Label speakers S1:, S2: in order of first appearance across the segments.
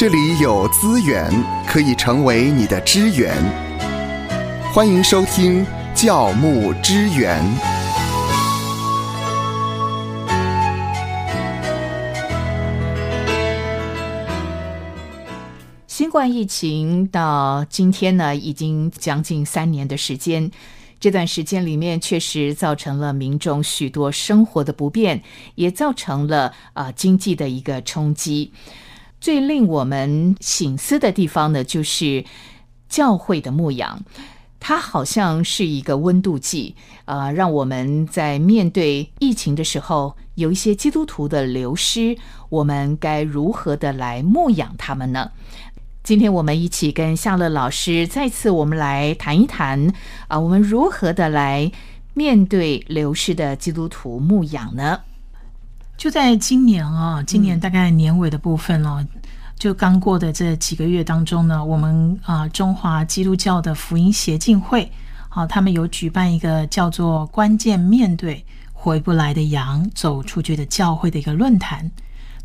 S1: 这里有资源可以成为你的支援。欢迎收听教牧支援。
S2: 新冠疫情到今天呢，已经将近三年的时间。这段时间里面，确实造成了民众许多生活的不便，也造成了啊经济的一个冲击。最令我们醒思的地方呢，就是教会的牧养，它好像是一个温度计，啊，让我们在面对疫情的时候，有一些基督徒的流失，我们该如何的来牧养他们呢？今天我们一起跟夏乐老师再次我们来谈一谈啊，我们如何的来面对流失的基督徒牧养呢？
S3: 就在今年啊，今年大概年尾的部分哦，就刚过的这几个月当中呢，我们啊中华基督教的福音协进会，好，他们有举办一个叫做“关键面对回不来的羊走出去的教会”的一个论坛。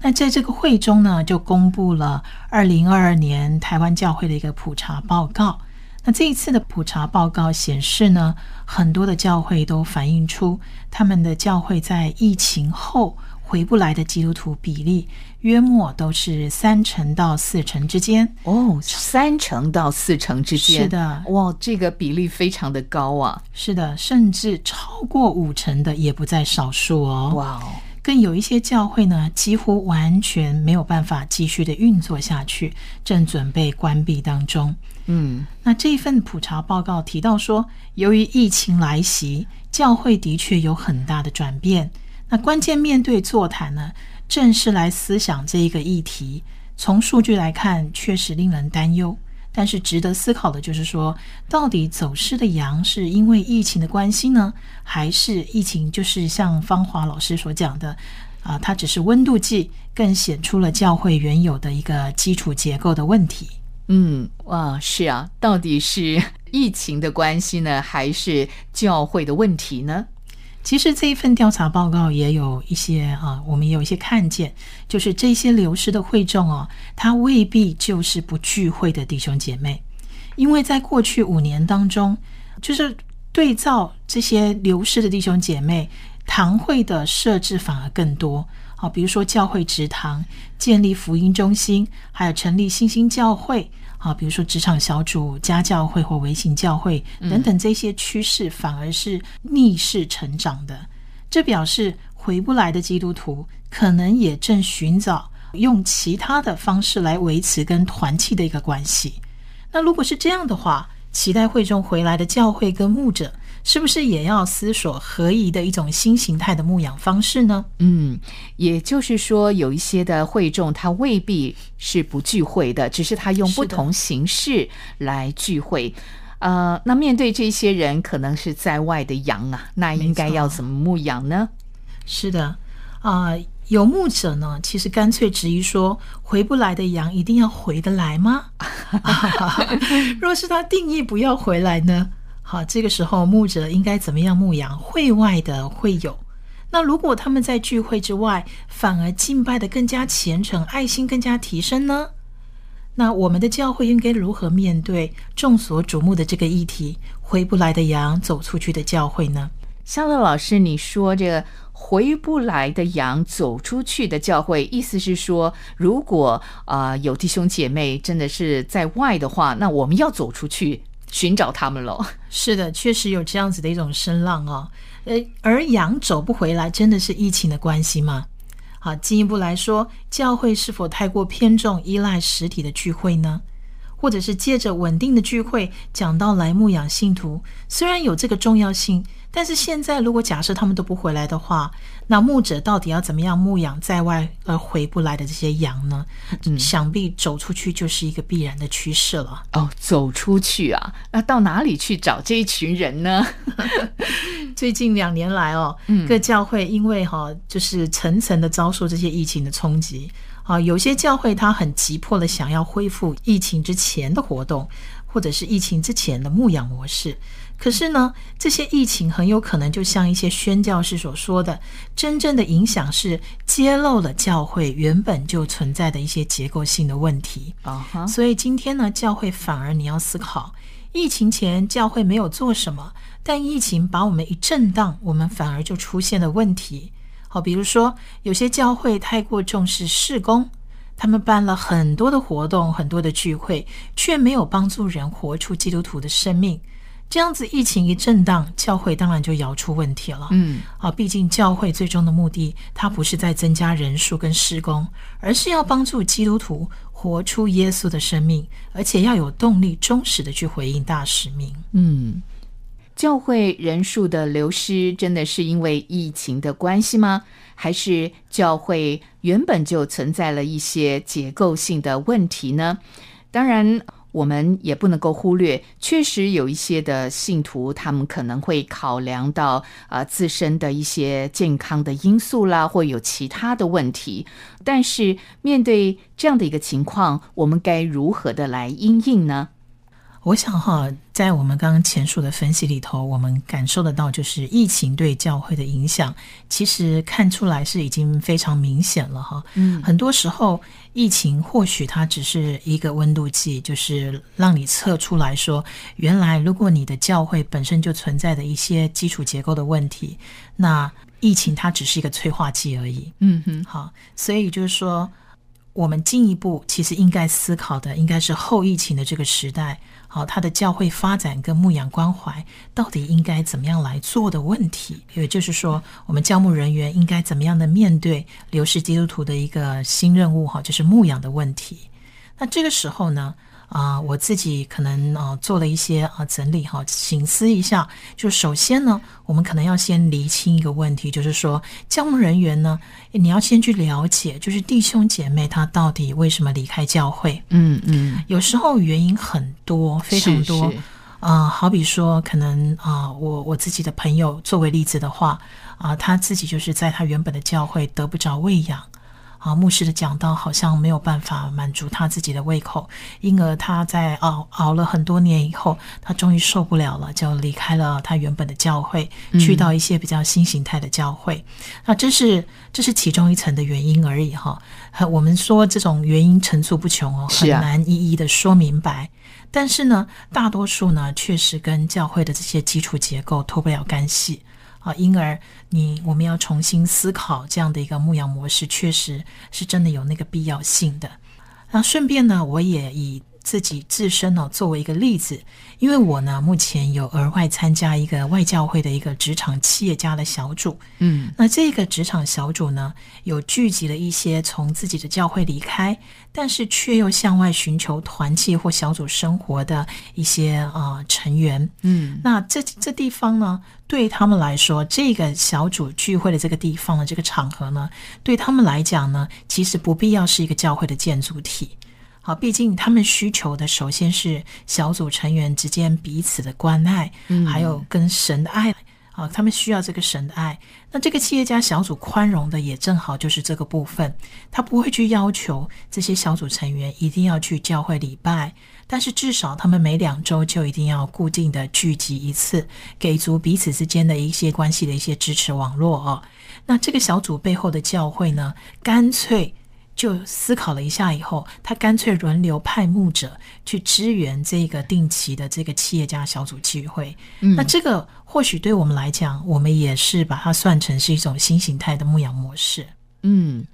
S3: 那在这个会中呢，就公布了二零二二年台湾教会的一个普查报告。那这一次的普查报告显示呢，很多的教会都反映出他们的教会在疫情后回不来的基督徒比例，约莫都是三成到四成之间。
S2: 哦，三成到四成之间，
S3: 是的，
S2: 哇，这个比例非常的高啊！
S3: 是的，甚至超过五成的也不在少数哦。
S2: 哇哦！
S3: 更有一些教会呢，几乎完全没有办法继续的运作下去，正准备关闭当中。
S2: 嗯，
S3: 那这份普查报告提到说，由于疫情来袭，教会的确有很大的转变。那关键面对座谈呢，正是来思想这一个议题。从数据来看，确实令人担忧。但是值得思考的就是说，到底走失的羊是因为疫情的关系呢，还是疫情就是像芳华老师所讲的啊，它只是温度计，更显出了教会原有的一个基础结构的问题。
S2: 嗯，哇，是啊，到底是疫情的关系呢，还是教会的问题呢？
S3: 其实这一份调查报告也有一些啊，我们也有一些看见，就是这些流失的会众哦，他未必就是不聚会的弟兄姐妹，因为在过去五年当中，就是对照这些流失的弟兄姐妹，堂会的设置反而更多。好，比如说教会职堂、建立福音中心，还有成立新兴教会。啊，比如说职场小组、家教会或微型教会等等，这些趋势反而是逆势成长的。这表示回不来的基督徒可能也正寻找用其他的方式来维持跟团契的一个关系。那如果是这样的话，期待会中回来的教会跟牧者。是不是也要思索合宜的一种新形态的牧养方式呢？
S2: 嗯，也就是说，有一些的会众他未必是不聚会的，只是他用不同形式来聚会。呃，那面对这些人，可能是在外的羊啊，那应该要怎么牧养呢？
S3: 是的，啊，有牧者呢，其实干脆质疑说，回不来的羊一定要回得来吗？若是他定义不要回来呢？好，这个时候牧者应该怎么样牧养会外的会友？那如果他们在聚会之外，反而敬拜的更加虔诚，爱心更加提升呢？那我们的教会应该如何面对众所瞩目的这个议题？回不来的羊走出去的教会呢？
S2: 夏乐老师，你说这回不来的羊走出去的教会，意思是说，如果啊有弟兄姐妹真的是在外的话，那我们要走出去。寻找他们喽。
S3: 是的，确实有这样子的一种声浪哦。呃，而羊走不回来，真的是疫情的关系吗？好，进一步来说，教会是否太过偏重依赖实体的聚会呢？或者是借着稳定的聚会讲到来牧养信徒，虽然有这个重要性。但是现在，如果假设他们都不回来的话，那牧者到底要怎么样牧养在外而回不来的这些羊呢？想必走出去就是一个必然的趋势了。
S2: 哦，走出去啊，那到哪里去找这一群人呢？
S3: 最近两年来哦，各教会因为哈，就是层层的遭受这些疫情的冲击啊，有些教会他很急迫的想要恢复疫情之前的活动，或者是疫情之前的牧养模式。可是呢，这些疫情很有可能就像一些宣教士所说的，真正的影响是揭露了教会原本就存在的一些结构性的问题
S2: 啊哈，
S3: 所以今天呢，教会反而你要思考，疫情前教会没有做什么，但疫情把我们一震荡，我们反而就出现了问题。好，比如说有些教会太过重视事工。他们办了很多的活动，很多的聚会，却没有帮助人活出基督徒的生命。这样子，疫情一震荡，教会当然就摇出问题了。
S2: 嗯，
S3: 啊，毕竟教会最终的目的，它不是在增加人数跟施工，而是要帮助基督徒活出耶稣的生命，而且要有动力、忠实的去回应大使命。
S2: 嗯，教会人数的流失，真的是因为疫情的关系吗？还是教会原本就存在了一些结构性的问题呢？当然，我们也不能够忽略，确实有一些的信徒，他们可能会考量到啊自身的一些健康的因素啦，或有其他的问题。但是，面对这样的一个情况，我们该如何的来应应呢？
S3: 我想哈，在我们刚刚前述的分析里头，我们感受得到，就是疫情对教会的影响，其实看出来是已经非常明显了哈。
S2: 嗯，
S3: 很多时候疫情或许它只是一个温度计，就是让你测出来说，原来如果你的教会本身就存在的一些基础结构的问题，那疫情它只是一个催化剂而已。
S2: 嗯哼，
S3: 好，所以就是说，我们进一步其实应该思考的，应该是后疫情的这个时代。好，他的教会发展跟牧养关怀到底应该怎么样来做的问题，也就是说，我们教牧人员应该怎么样的面对流失基督徒的一个新任务，哈，就是牧养的问题。那这个时候呢？啊，我自己可能啊做了一些啊整理哈，醒思一下。就首先呢，我们可能要先厘清一个问题，就是说，教牧人员呢，你要先去了解，就是弟兄姐妹他到底为什么离开教会？
S2: 嗯嗯，
S3: 有时候原因很多，非常多啊。好比说，可能啊，我我自己的朋友作为例子的话啊，他自己就是在他原本的教会得不着喂养。啊，牧师的讲道好像没有办法满足他自己的胃口，因而他在熬熬了很多年以后，他终于受不了了，就离开了他原本的教会，去到一些比较新形态的教会。那这是这是其中一层的原因而已哈。我们说这种原因层出不穷哦，很难一一的说明白。但是呢，大多数呢确实跟教会的这些基础结构脱不了干系。啊，因而你我们要重新思考这样的一个牧羊模式，确实是真的有那个必要性的。那顺便呢，我也以。自己自身呢，作为一个例子，因为我呢目前有额外参加一个外教会的一个职场企业家的小组，
S2: 嗯，
S3: 那这个职场小组呢，有聚集了一些从自己的教会离开，但是却又向外寻求团契或小组生活的一些啊成员，
S2: 嗯，
S3: 那这这地方呢，对他们来说，这个小组聚会的这个地方的这个场合呢，对他们来讲呢，其实不必要是一个教会的建筑体。好，毕竟他们需求的首先是小组成员之间彼此的关爱，
S2: 嗯，
S3: 还有跟神的爱。啊，他们需要这个神的爱。那这个企业家小组宽容的也正好就是这个部分，他不会去要求这些小组成员一定要去教会礼拜，但是至少他们每两周就一定要固定的聚集一次，给足彼此之间的一些关系的一些支持网络哦。那这个小组背后的教会呢，干脆。就思考了一下以后，他干脆轮流派牧者去支援这个定期的这个企业家小组聚会。
S2: 嗯，
S3: 那这个或许对我们来讲，我们也是把它算成是一种新形态的牧养模式。
S2: 嗯，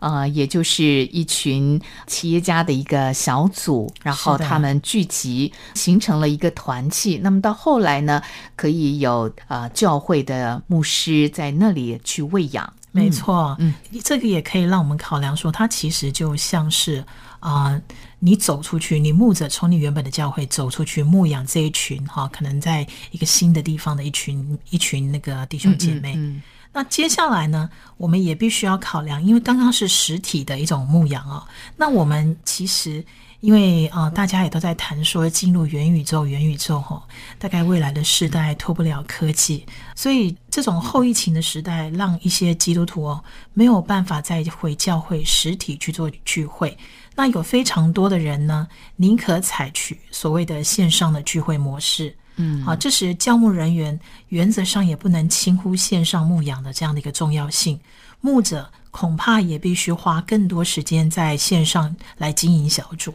S2: 呃，也就是一群企业家的一个小组，然后他们聚集形成了一个团契。那么到后来呢，可以有呃教会的牧师在那里去喂养。
S3: 没错，
S2: 嗯，
S3: 这个也可以让我们考量说，它其实就像是啊，你走出去，你牧者从你原本的教会走出去牧养这一群哈，可能在一个新的地方的一群一群那个弟兄姐妹。
S2: 嗯，
S3: 那接下来呢，我们也必须要考量，因为刚刚是实体的一种牧养啊，那我们其实。因为啊，大家也都在谈说进入元宇宙，元宇宙吼，大概未来的时代脱不了科技，所以这种后疫情的时代，让一些基督徒哦没有办法再回教会实体去做聚会。那有非常多的人呢，宁可采取所谓的线上的聚会模式。
S2: 嗯，
S3: 好，这时教牧人员原则上也不能轻忽线上牧养的这样的一个重要性，牧者恐怕也必须花更多时间在线上来经营小组。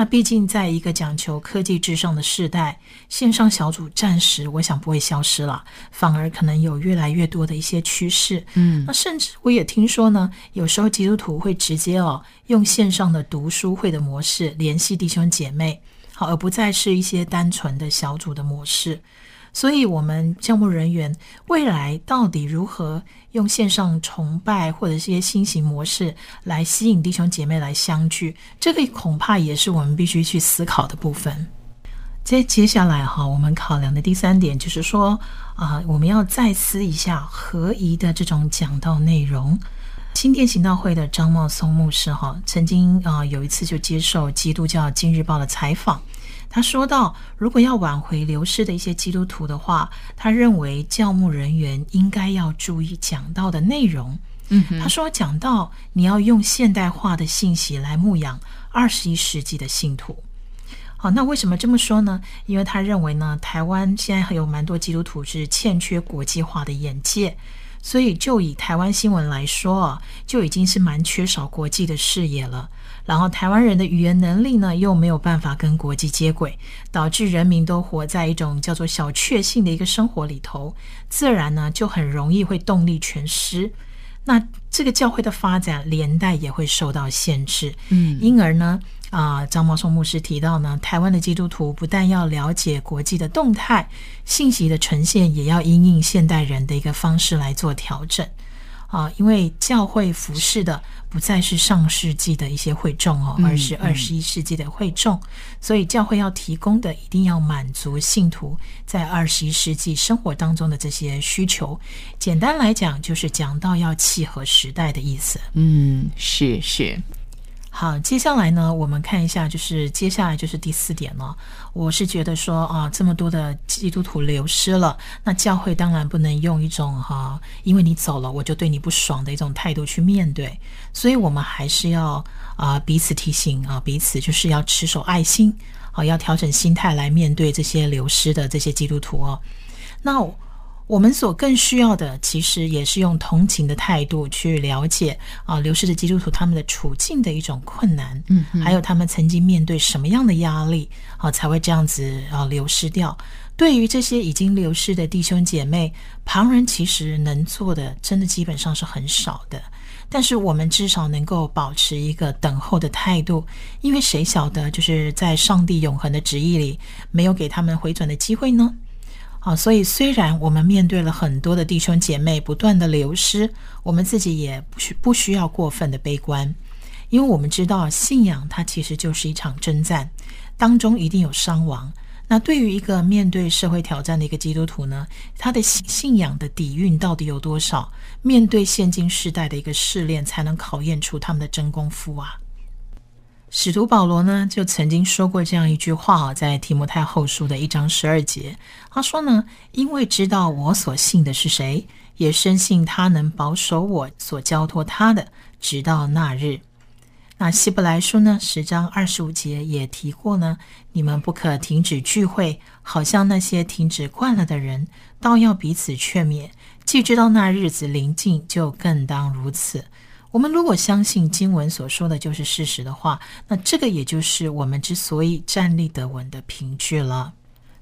S3: 那毕竟，在一个讲求科技至上的时代，线上小组暂时我想不会消失了，反而可能有越来越多的一些趋势。
S2: 嗯，
S3: 那甚至我也听说呢，有时候基督徒会直接哦用线上的读书会的模式联系弟兄姐妹，好，而不再是一些单纯的小组的模式。所以，我们教牧人员未来到底如何用线上崇拜或者一些新型模式来吸引弟兄姐妹来相聚，这个恐怕也是我们必须去思考的部分。接接下来哈，我们考量的第三点就是说啊，我们要再思一下合宜的这种讲道内容。新店行道会的张茂松牧师哈，曾经啊有一次就接受基督教今日报的采访。他说到，如果要挽回流失的一些基督徒的话，他认为教牧人员应该要注意讲到的内容。
S2: 嗯，
S3: 他说讲到你要用现代化的信息来牧养二十一世纪的信徒。好，那为什么这么说呢？因为他认为呢，台湾现在还有蛮多基督徒是欠缺国际化的眼界，所以就以台湾新闻来说啊，就已经是蛮缺少国际的视野了。然后台湾人的语言能力呢，又没有办法跟国际接轨，导致人民都活在一种叫做小确幸的一个生活里头，自然呢就很容易会动力全失。那这个教会的发展连带也会受到限制。
S2: 嗯，
S3: 因而呢，啊，张茂松牧师提到呢，台湾的基督徒不但要了解国际的动态信息的呈现，也要因应现代人的一个方式来做调整。啊，因为教会服侍的不再是上世纪的一些会众哦，而是二十一世纪的会众，所以教会要提供的一定要满足信徒在二十一世纪生活当中的这些需求。简单来讲，就是讲到要契合时代的意思。
S2: 嗯，是是。
S3: 好，接下来呢，我们看一下，就是接下来就是第四点了。我是觉得说啊，这么多的基督徒流失了，那教会当然不能用一种哈，因为你走了，我就对你不爽的一种态度去面对。所以我们还是要啊彼此提醒啊，彼此就是要持守爱心，好，要调整心态来面对这些流失的这些基督徒哦。那。我们所更需要的，其实也是用同情的态度去了解啊，流失的基督徒他们的处境的一种困难，
S2: 嗯，
S3: 还有他们曾经面对什么样的压力啊，才会这样子啊流失掉。对于这些已经流失的弟兄姐妹，旁人其实能做的，真的基本上是很少的。但是我们至少能够保持一个等候的态度，因为谁晓得，就是在上帝永恒的旨意里，没有给他们回转的机会呢？好，所以虽然我们面对了很多的弟兄姐妹不断的流失，我们自己也不需不需要过分的悲观，因为我们知道信仰它其实就是一场征战，当中一定有伤亡。那对于一个面对社会挑战的一个基督徒呢，他的信信仰的底蕴到底有多少？面对现今时代的一个试炼，才能考验出他们的真功夫啊！使徒保罗呢，就曾经说过这样一句话啊，在提摩太后书的一章十二节，他说呢：“因为知道我所信的是谁，也深信他能保守我所交托他的，直到那日。”那希伯来书呢，十章二十五节也提过呢：“你们不可停止聚会，好像那些停止惯了的人，倒要彼此劝勉。既知道那日子临近，就更当如此。”我们如果相信经文所说的就是事实的话，那这个也就是我们之所以站立得稳的凭据了。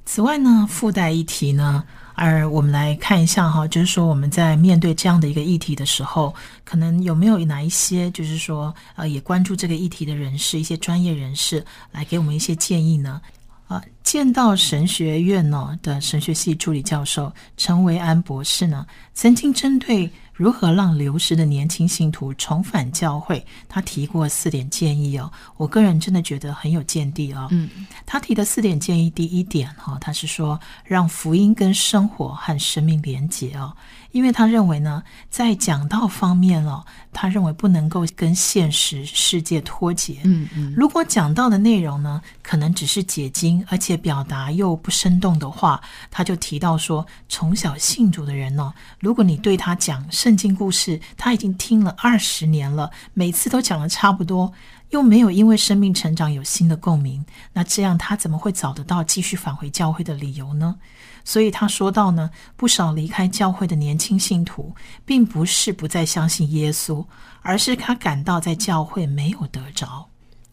S3: 此外呢，附带一提呢，而我们来看一下哈，就是说我们在面对这样的一个议题的时候，可能有没有哪一些就是说呃也关注这个议题的人士，一些专业人士来给我们一些建议呢？啊，剑道神学院呢的神学系助理教授陈维安博士呢，曾经针对。如何让流失的年轻信徒重返教会？他提过四点建议哦，我个人真的觉得很有见地哦。
S2: 嗯，
S3: 他提的四点建议，第一点哈，他是说让福音跟生活和生命连结哦。因为他认为呢，在讲道方面哦，他认为不能够跟现实世界脱节。
S2: 嗯嗯，
S3: 如果讲到的内容呢，可能只是解经，而且表达又不生动的话，他就提到说，从小信主的人呢，如果你对他讲圣经故事，他已经听了二十年了，每次都讲的差不多。又没有因为生命成长有新的共鸣，那这样他怎么会找得到继续返回教会的理由呢？所以他说到呢，不少离开教会的年轻信徒，并不是不再相信耶稣，而是他感到在教会没有得着。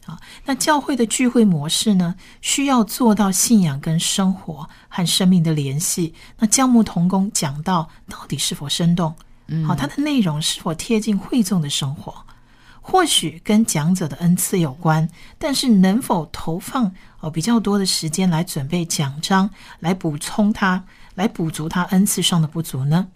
S3: 啊，那教会的聚会模式呢，需要做到信仰跟生活和生命的联系。那教牧同工讲到，到底是否生动？好，它的内容是否贴近会众的生活？或许跟讲者的恩赐有关，但是能否投放哦比较多的时间来准备讲章，来补充它，来补足它恩赐上的不足呢？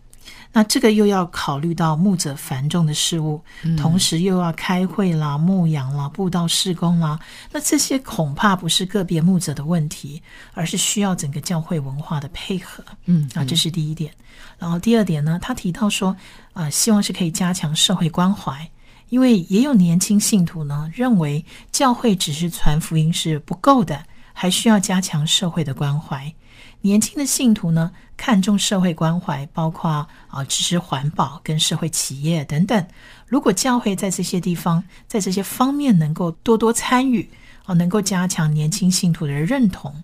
S3: 那这个又要考虑到牧者繁重的事物，同时又要开会啦、牧养啦、布道施工啦。那这些恐怕不是个别牧者的问题，而是需要整个教会文化的配合。
S2: 嗯，
S3: 啊，这是第一点。然后第二点呢，他提到说，啊，希望是可以加强社会关怀。因为也有年轻信徒呢，认为教会只是传福音是不够的，还需要加强社会的关怀。年轻的信徒呢，看重社会关怀，包括啊支持环保跟社会企业等等。如果教会在这些地方，在这些方面能够多多参与，啊，能够加强年轻信徒的认同。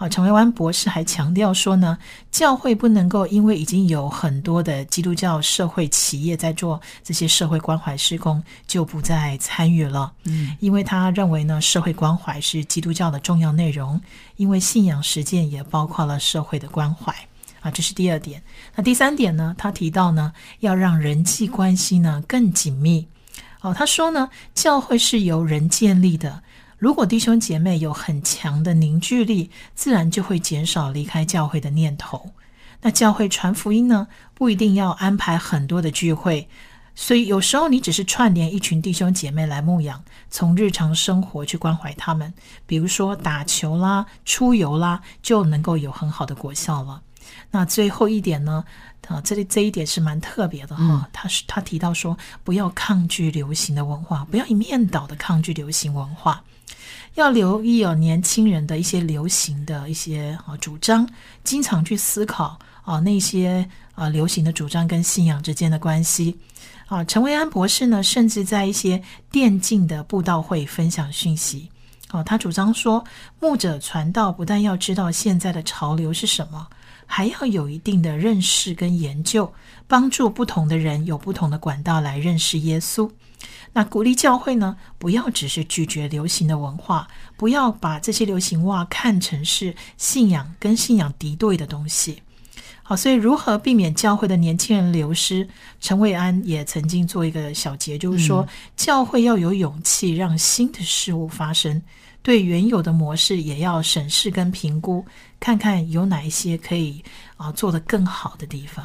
S3: 啊，陈维湾博士还强调说呢，教会不能够因为已经有很多的基督教社会企业在做这些社会关怀施工，就不再参与了。
S2: 嗯，
S3: 因为他认为呢，社会关怀是基督教的重要内容，因为信仰实践也包括了社会的关怀。啊，这是第二点。那第三点呢？他提到呢，要让人际关系呢更紧密。哦，他说呢，教会是由人建立的。如果弟兄姐妹有很强的凝聚力，自然就会减少离开教会的念头。那教会传福音呢，不一定要安排很多的聚会，所以有时候你只是串联一群弟兄姐妹来牧养，从日常生活去关怀他们，比如说打球啦、出游啦，就能够有很好的果效了。那最后一点呢，啊，这里这一点是蛮特别的哈。他是他提到说，不要抗拒流行的文化，不要一面倒的抗拒流行文化。要留意哦，年轻人的一些流行的一些啊主张，经常去思考啊那些啊流行的主张跟信仰之间的关系啊。陈维安博士呢，甚至在一些电竞的布道会分享讯息哦。他主张说，牧者传道不但要知道现在的潮流是什么，还要有一定的认识跟研究，帮助不同的人有不同的管道来认识耶稣。那鼓励教会呢，不要只是拒绝流行的文化，不要把这些流行话看成是信仰跟信仰敌对的东西。好，所以如何避免教会的年轻人流失？陈伟安也曾经做一个小结，就是说，教会要有勇气让新的事物发生，对原有的模式也要审视跟评估，看看有哪一些可以啊做得更好的地方。